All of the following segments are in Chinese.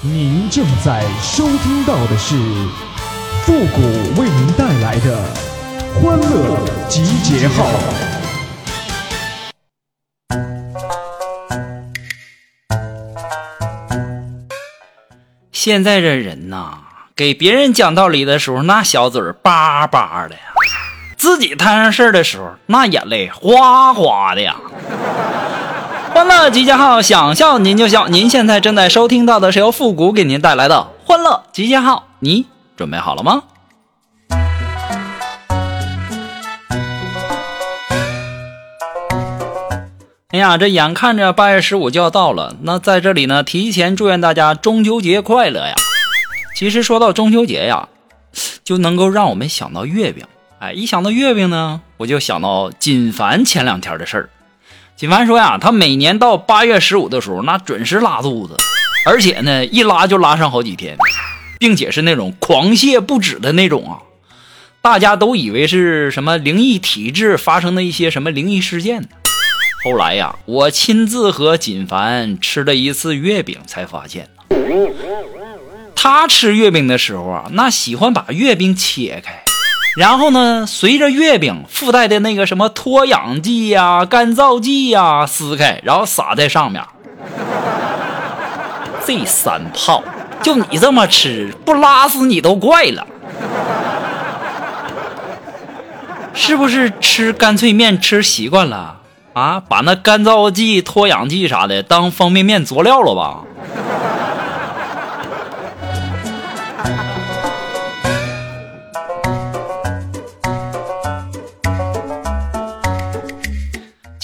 您正在收听到的是复古为您带来的欢乐集结号。现在这人呐，给别人讲道理的时候，那小嘴叭叭的呀；自己摊上事儿的时候，那眼泪哗哗的呀。欢乐集结号，想笑您就笑。您现在正在收听到的是由复古给您带来的欢乐集结号，你准备好了吗？哎呀，这眼看着八月十五就要到了，那在这里呢，提前祝愿大家中秋节快乐呀！其实说到中秋节呀，就能够让我们想到月饼。哎，一想到月饼呢，我就想到锦凡前两天的事儿。锦凡说呀，他每年到八月十五的时候，那准时拉肚子，而且呢，一拉就拉上好几天，并且是那种狂泻不止的那种啊！大家都以为是什么灵异体质发生的一些什么灵异事件。后来呀，我亲自和锦凡吃了一次月饼，才发现，他吃月饼的时候啊，那喜欢把月饼切开。然后呢，随着月饼附带的那个什么脱氧剂呀、干燥剂呀撕开，然后撒在上面。这三炮，就你这么吃，不拉死你都怪了。是不是吃干脆面吃习惯了啊？把那干燥剂、脱氧剂啥的当方便面佐料了吧？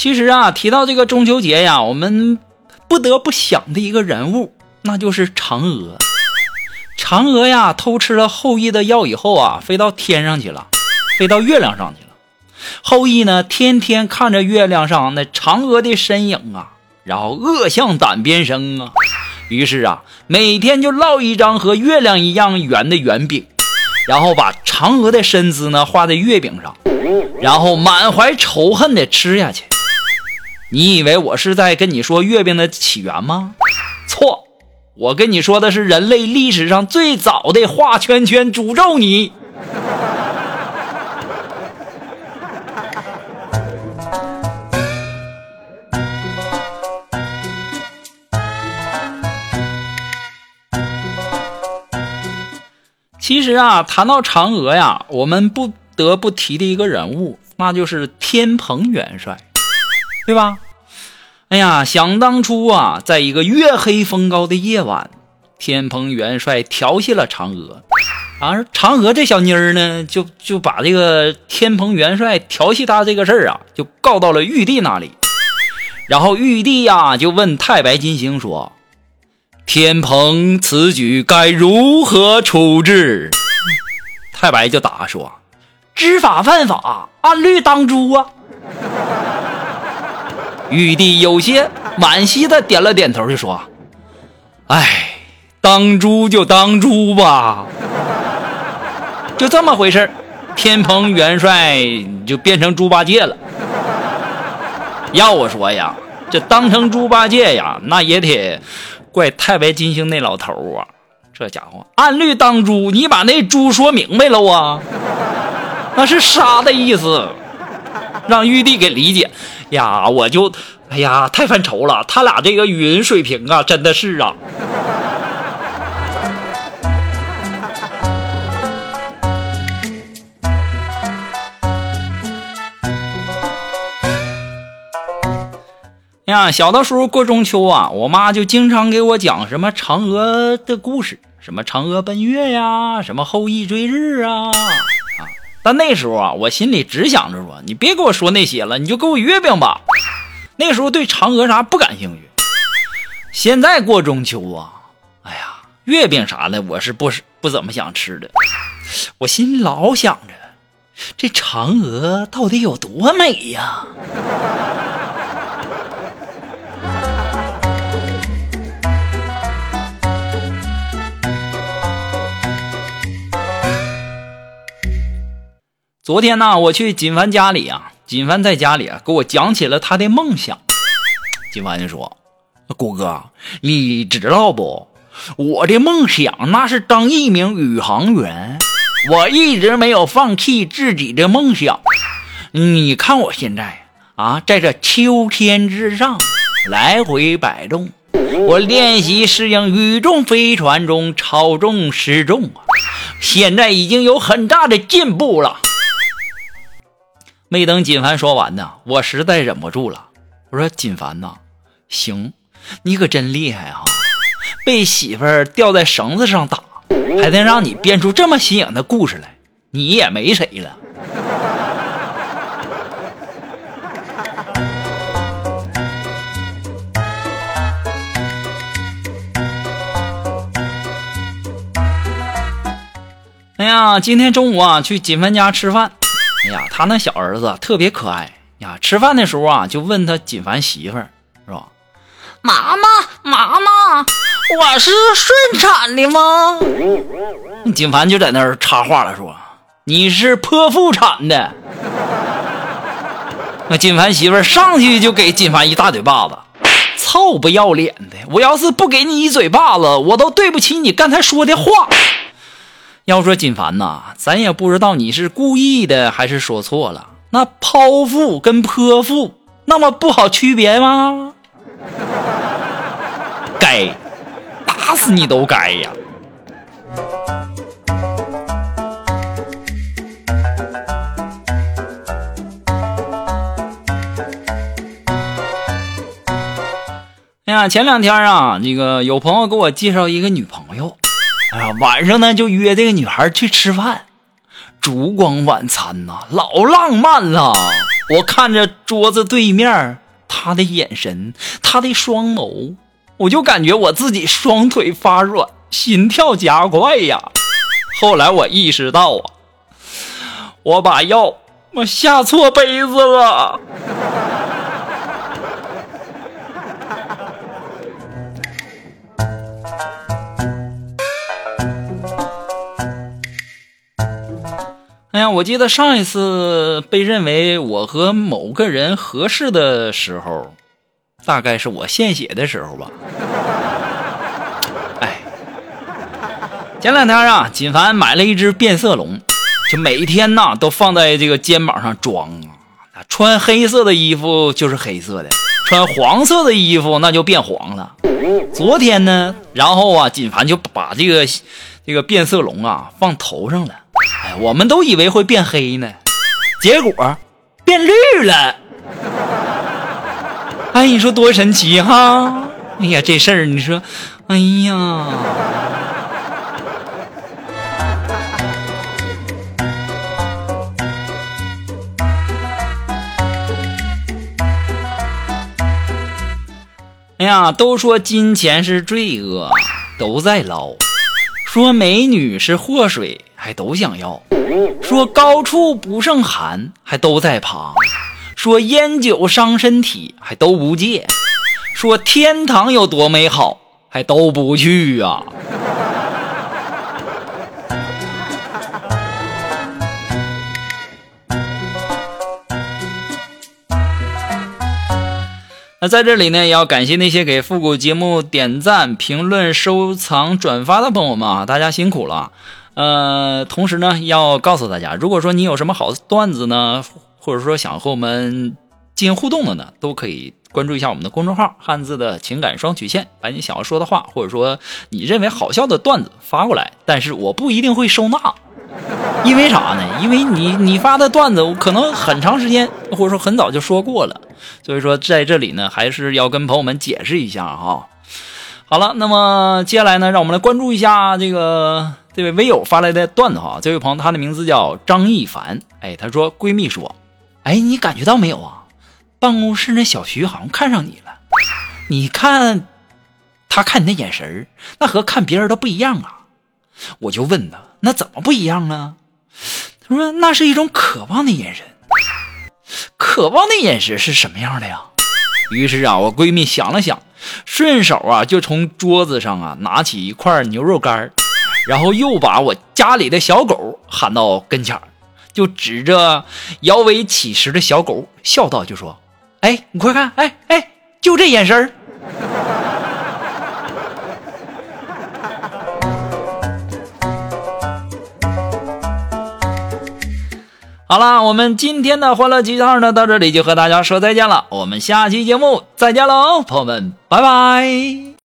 其实啊，提到这个中秋节呀，我们不得不想的一个人物，那就是嫦娥。嫦娥呀，偷吃了后羿的药以后啊，飞到天上去了，飞到月亮上去了。后羿呢，天天看着月亮上那嫦娥的身影啊，然后恶向胆边生啊。于是啊，每天就烙一张和月亮一样圆的圆饼，然后把嫦娥的身姿呢画在月饼上，然后满怀仇恨的吃下去。你以为我是在跟你说月饼的起源吗？错，我跟你说的是人类历史上最早的画圈圈诅咒你。其实啊，谈到嫦娥呀，我们不得不提的一个人物，那就是天蓬元帅，对吧？哎呀，想当初啊，在一个月黑风高的夜晚，天蓬元帅调戏了嫦娥，而嫦娥这小妮儿呢，就就把这个天蓬元帅调戏她这个事儿啊，就告到了玉帝那里。然后玉帝呀，就问太白金星说：“天蓬此举该如何处置？”太白就答说：“知法犯法，按律当诛啊。”玉帝有些惋惜的点了点头，就说：“哎，当猪就当猪吧，就这么回事天蓬元帅就变成猪八戒了。要我说呀，这当成猪八戒呀，那也得怪太白金星那老头啊。这家伙按律当猪，你把那猪说明白了啊，那是杀的意思，让玉帝给理解。”呀，我就，哎呀，太犯愁了。他俩这个语音水平啊，真的是啊。呀，小的时候过中秋啊，我妈就经常给我讲什么嫦娥的故事，什么嫦娥奔月呀，什么后羿追日啊。但那时候啊，我心里只想着说，你别给我说那些了，你就给我月饼吧。那时候对嫦娥啥不感兴趣。现在过中秋啊，哎呀，月饼啥的我是不是不怎么想吃的。我心里老想着，这嫦娥到底有多美呀？昨天呢，我去锦凡家里啊，锦凡在家里啊，给我讲起了他的梦想。锦凡就说：“谷哥，你知道不？我的梦想那是当一名宇航员，我一直没有放弃自己的梦想。你看我现在啊，在这秋天之上来回摆动，我练习适应宇宙飞船中超重失重啊，现在已经有很大的进步了。没等锦凡说完呢，我实在忍不住了，我说：“锦凡呐，行，你可真厉害啊！被媳妇儿吊在绳子上打，还能让你编出这么新颖的故事来，你也没谁了。”哎呀，今天中午啊，去锦凡家吃饭。哎呀，他那小儿子特别可爱呀。吃饭的时候啊，就问他锦凡媳妇儿是吧？妈妈，妈妈，我是顺产的吗？锦凡就在那儿插话了，说你是剖腹产的。那锦凡媳妇儿上去就给锦凡一大嘴巴子，臭不要脸的！我要是不给你一嘴巴子，我都对不起你刚才说的话。要说锦凡呐，咱也不知道你是故意的还是说错了。那剖腹跟泼妇那么不好区别吗？该打死你都该呀！哎呀，前两天啊，那个有朋友给我介绍一个女朋友。啊，晚上呢就约这个女孩去吃饭，烛光晚餐呐，老浪漫了。我看着桌子对面她的眼神，她的双眸，我就感觉我自己双腿发软，心跳加快呀。后来我意识到啊，我把药我下错杯子了。哎呀，我记得上一次被认为我和某个人合适的时候，大概是我献血的时候吧。哎，前两天啊，锦凡买了一只变色龙，就每天呐都放在这个肩膀上装啊。穿黑色的衣服就是黑色的，穿黄色的衣服那就变黄了。昨天呢，然后啊，锦凡就把这个这个变色龙啊放头上了。我们都以为会变黑呢，结果变绿了。哎，你说多神奇哈！哎呀，这事儿你说，哎呀，哎呀，都说金钱是罪恶，都在捞；说美女是祸水。还都想要，说高处不胜寒，还都在爬；说烟酒伤身体，还都不戒；说天堂有多美好，还都不去啊！那在这里呢，也要感谢那些给复古节目点赞、评论、收藏、转发的朋友们啊，大家辛苦了。呃，同时呢，要告诉大家，如果说你有什么好段子呢，或者说想和我们进行互动的呢，都可以关注一下我们的公众号“汉字的情感双曲线”，把你想要说的话，或者说你认为好笑的段子发过来。但是我不一定会收纳，因为啥呢？因为你你发的段子，我可能很长时间，或者说很早就说过了，所以说在这里呢，还是要跟朋友们解释一下哈。好了，那么接下来呢，让我们来关注一下这个。这位微友发来的段子哈，这位朋友他的名字叫张一凡，哎，他说闺蜜说，哎，你感觉到没有啊？办公室那小徐好像看上你了，你看，他看你的眼神那和看别人都不一样啊。我就问他，那怎么不一样啊？他说那是一种渴望的眼神，渴望的眼神是什么样的呀？于是啊，我闺蜜想了想，顺手啊就从桌子上啊拿起一块牛肉干然后又把我家里的小狗喊到跟前就指着摇尾乞食的小狗笑道：“就说，哎，你快看，哎哎，就这眼神好了，我们今天的欢乐集套呢，到这里就和大家说再见了。我们下期节目再见喽，朋友们，拜拜。